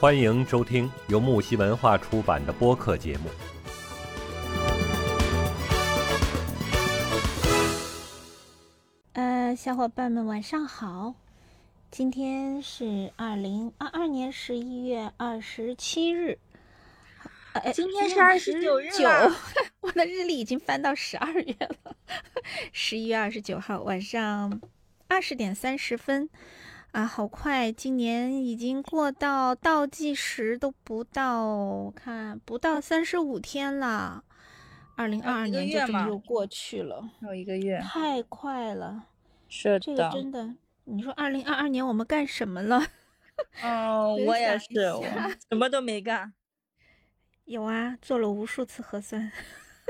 欢迎收听由木西文化出版的播客节目。呃，小伙伴们晚上好，今天是二零二二年十一月二十七日。呃，今天是二十九日 我的日历已经翻到十二月了，十一月二十九号晚上二十点三十分。啊，好快！今年已经过到倒计时都不到，我看不到三十五天了。二零二二年就这么又过去了，还有一个月，太快了。是的，这个真的。你说二零二二年我们干什么了？哦，我也是，我什么都没干。有啊，做了无数次核酸。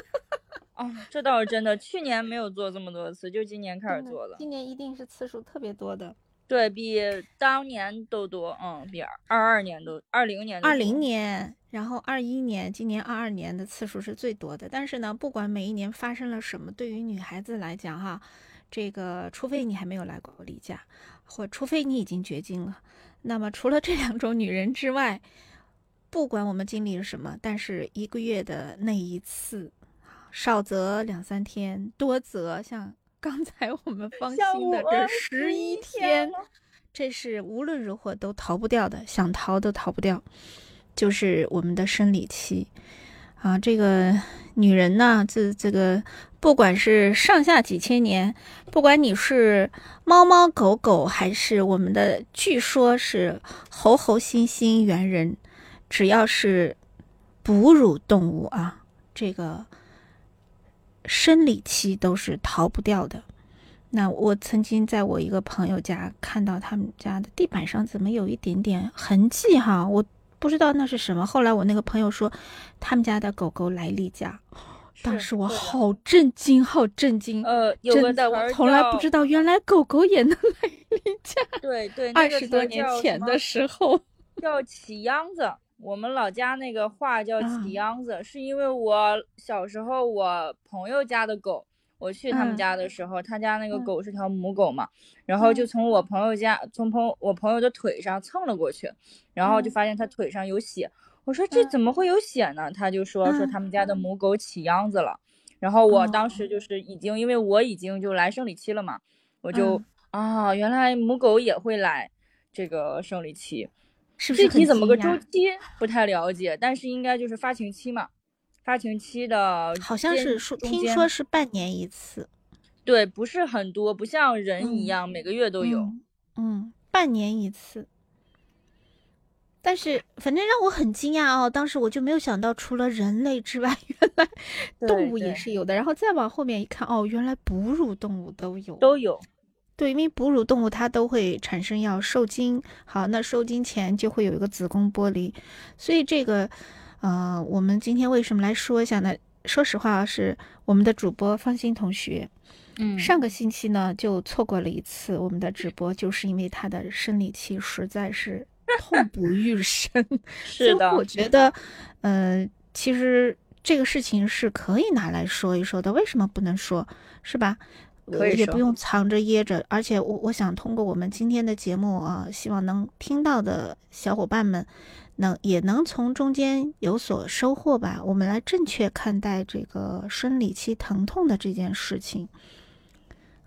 哦，这倒是真的。去年没有做这么多次，就今年开始做了。今年一定是次数特别多的。对比当年都多，嗯，比二二年都二零年二零年，然后二一年，今年二二年的次数是最多的。但是呢，不管每一年发生了什么，对于女孩子来讲，哈，这个除非你还没有来过例假，或除非你已经绝经了，那么除了这两种女人之外，不管我们经历了什么，但是一个月的那一次，少则两三天，多则像。刚才我们 放心的这十一天，这是无论如何都逃不掉的，想逃都逃不掉，就是我们的生理期啊。这个女人呢，这这个不管是上下几千年，不管你是猫猫狗狗，还是我们的据说是猴猴猩猩猿人，只要是哺乳动物啊，这个。生理期都是逃不掉的。那我曾经在我一个朋友家看到他们家的地板上怎么有一点点痕迹哈，我不知道那是什么。后来我那个朋友说，他们家的狗狗来例假，当时我好震惊，好震惊。呃，真的，我从来不知道原来狗狗也能来例假。对对，二十多年前的时候叫起秧子。我们老家那个话叫起秧子，是因为我小时候我朋友家的狗，我去他们家的时候，他家那个狗是条母狗嘛，然后就从我朋友家，从朋我朋友的腿上蹭了过去，然后就发现他腿上有血，我说这怎么会有血呢？他就说说他们家的母狗起秧子了，然后我当时就是已经，因为我已经就来生理期了嘛，我就啊，原来母狗也会来这个生理期。具体怎么个周期不太了解，但是应该就是发情期嘛，发情期的好像是说听说是半年一次，对，不是很多，不像人一样每个月都有，嗯，半年一次。但是反正让我很惊讶哦，当时我就没有想到，除了人类之外，原来动物也是有的。然后再往后面一看，哦，原来哺乳动物都有，都有。对，因为哺乳动物它都会产生要受精，好，那受精前就会有一个子宫剥离，所以这个，呃，我们今天为什么来说一下呢？说实话，是我们的主播方心同学，嗯，上个星期呢就错过了一次我们的直播，就是因为他的生理期实在是痛不欲生。是的，我觉得，呃，其实这个事情是可以拿来说一说的，为什么不能说，是吧？也不用藏着掖着，而且我我想通过我们今天的节目啊，希望能听到的小伙伴们，能也能从中间有所收获吧。我们来正确看待这个生理期疼痛的这件事情。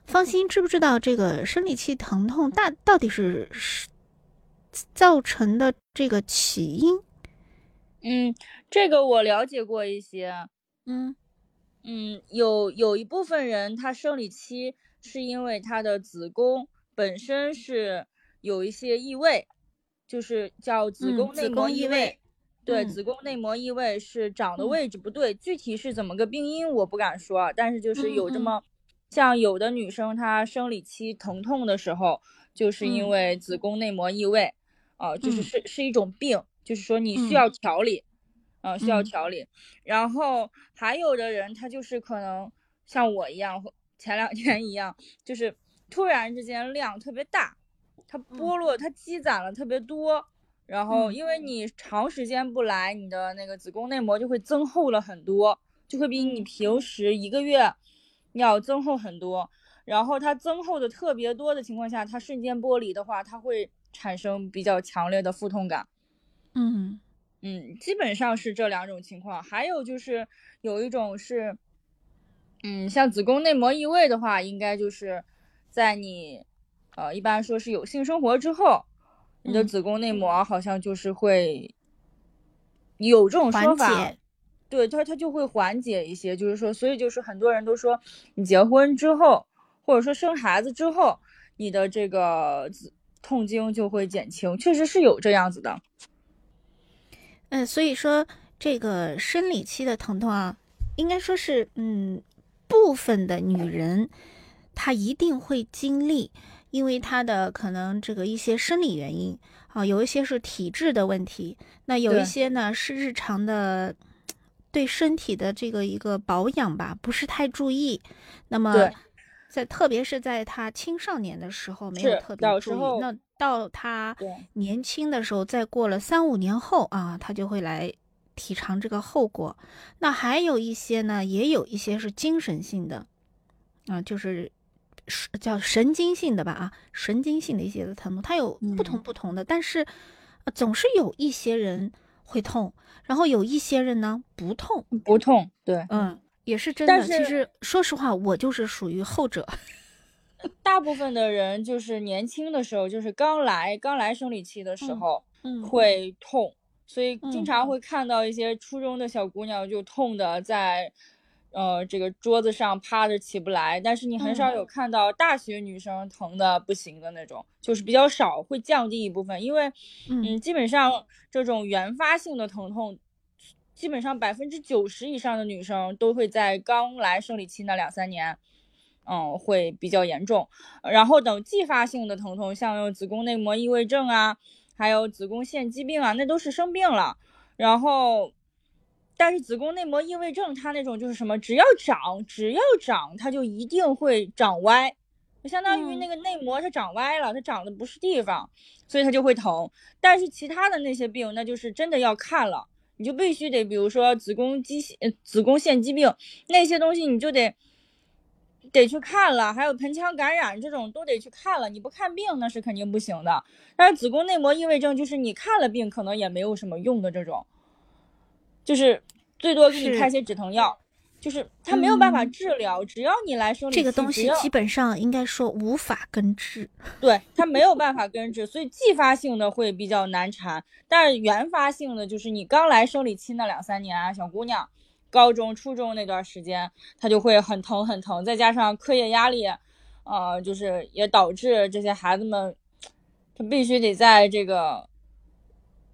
放心，知不知道这个生理期疼痛大到底是是造成的这个起因？嗯，这个我了解过一些，嗯。嗯，有有一部分人，他生理期是因为他的子宫本身是有一些异位，就是叫子宫内膜异位。对，子宫内膜异位是长的位置不对，具体是怎么个病因我不敢说，但是就是有这么，像有的女生她生理期疼痛的时候，就是因为子宫内膜异位，啊，就是是是一种病，就是说你需要调理。嗯，需要调理，然后还有的人他就是可能像我一样，前两天一样，就是突然之间量特别大，它剥落，它积攒了特别多，然后因为你长时间不来，你的那个子宫内膜就会增厚了很多，就会比你平时一个月要增厚很多，然后它增厚的特别多的情况下，它瞬间剥离的话，它会产生比较强烈的腹痛感。嗯嗯，基本上是这两种情况。还有就是有一种是，嗯，像子宫内膜异位的话，应该就是在你呃，一般说是有性生活之后，你的子宫内膜好像就是会有这种说法。对它，它就会缓解一些，就是说，所以就是很多人都说，你结婚之后，或者说生孩子之后，你的这个痛经就会减轻，确实是有这样子的。嗯，所以说这个生理期的疼痛啊，应该说是，嗯，部分的女人她一定会经历，因为她的可能这个一些生理原因啊，有一些是体质的问题，那有一些呢是日常的。对身体的这个一个保养吧，不是太注意。那么，在特别是在他青少年的时候没有特别注意，那到他年轻的时候，再过了三五年后啊，他就会来体尝这个后果。那还有一些呢，也有一些是精神性的啊，就是叫神经性的吧啊，神经性的一些的疼痛，它有不同不同的，但是总是有一些人会痛。然后有一些人呢不痛不痛，对，嗯，也是真的。其实说实话，我就是属于后者。大部分的人就是年轻的时候，就是刚来刚来生理期的时候，嗯，会痛，所以经常会看到一些初中的小姑娘就痛的在。呃，这个桌子上趴着起不来，但是你很少有看到大学女生疼的不行的那种，就是比较少，会降低一部分，因为，嗯，基本上这种原发性的疼痛，基本上百分之九十以上的女生都会在刚来生理期那两三年，嗯，会比较严重，然后等继发性的疼痛，像有子宫内膜异位症啊，还有子宫腺肌病啊，那都是生病了，然后。但是子宫内膜异位症，它那种就是什么，只要长，只要长，它就一定会长歪，就相当于那个内膜它长歪了，它长的不是地方，所以它就会疼。但是其他的那些病，那就是真的要看了，你就必须得，比如说子宫肌呃子宫腺肌病那些东西，你就得得去看了，还有盆腔感染这种都得去看了，你不看病那是肯定不行的。但是子宫内膜异位症就是你看了病，可能也没有什么用的这种。就是最多给你开些止疼药，就是它没有办法治疗。只要你来生理这个东西基本上应该说无法根治。对，它没有办法根治，所以继发性的会比较难缠。但是原发性的，就是你刚来生理期那两三年啊，小姑娘，高中、初中那段时间，她就会很疼很疼，再加上课业压力，呃，就是也导致这些孩子们，他必须得在这个。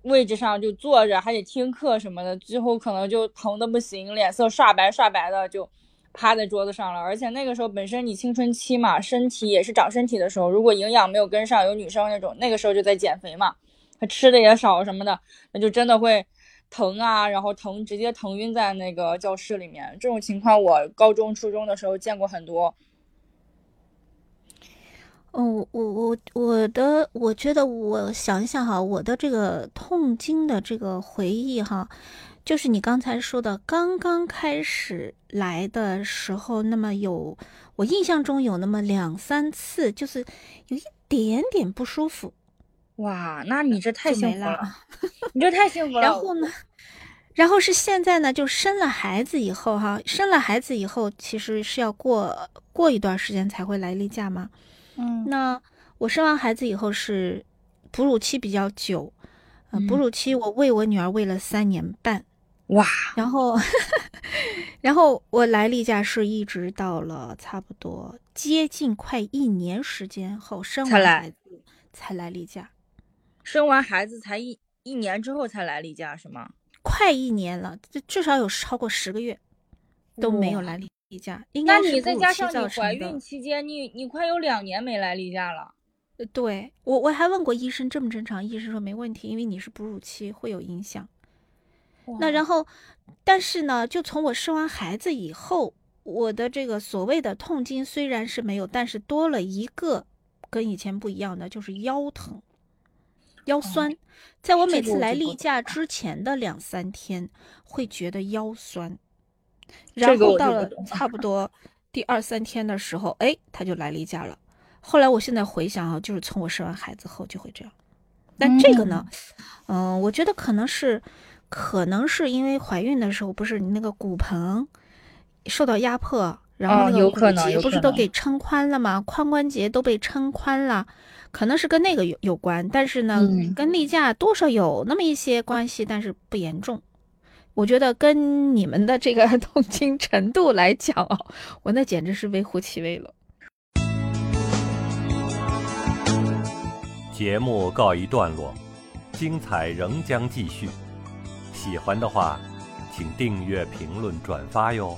位置上就坐着，还得听课什么的，最后可能就疼的不行，脸色刷白刷白的，就趴在桌子上了。而且那个时候本身你青春期嘛，身体也是长身体的时候，如果营养没有跟上，有女生那种那个时候就在减肥嘛，她吃的也少什么的，那就真的会疼啊，然后疼直接疼晕在那个教室里面。这种情况我高中初中的时候见过很多。哦，我我我的，我觉得我想一想哈，我的这个痛经的这个回忆哈，就是你刚才说的刚刚开始来的时候，那么有我印象中有那么两三次，就是有一点点不舒服。哇，那你这太幸福了，你这太幸福 了。然后呢，然后是现在呢，就生了孩子以后哈，生了孩子以后，其实是要过过一段时间才会来例假嘛。嗯，那我生完孩子以后是哺乳期比较久，呃，哺乳期我喂我女儿喂了三年半，哇，然后，然后我来例假是一直到了差不多接近快一年时间后生完孩子才来例假，生完孩子才一一年之后才来例假是吗？快一年了，至少有超过十个月都没有来例。例假，那你再加上你怀孕期间，你你快有两年没来例假了。呃，对我我还问过医生正不正常，医生说没问题，因为你是哺乳期会有影响。那然后，但是呢，就从我生完孩子以后，我的这个所谓的痛经虽然是没有，但是多了一个跟以前不一样的，就是腰疼、腰酸。在我每次来例假之前的两三天，会觉得腰酸。然后到了差不多第二三天的时候，哎，他就来例假了。后来我现在回想啊，就是从我生完孩子后就会这样。但这个呢，嗯，我觉得可能是，可能是因为怀孕的时候不是你那个骨盆受到压迫，然后那个骨节不是都给撑宽了吗？髋关节都被撑宽了，可能是跟那个有有关。但是呢，跟例假多少有那么一些关系，但是不严重。我觉得跟你们的这个 痛经程度来讲哦，我那简直是微乎其微了。节目告一段落，精彩仍将继续。喜欢的话，请订阅、评论、转发哟。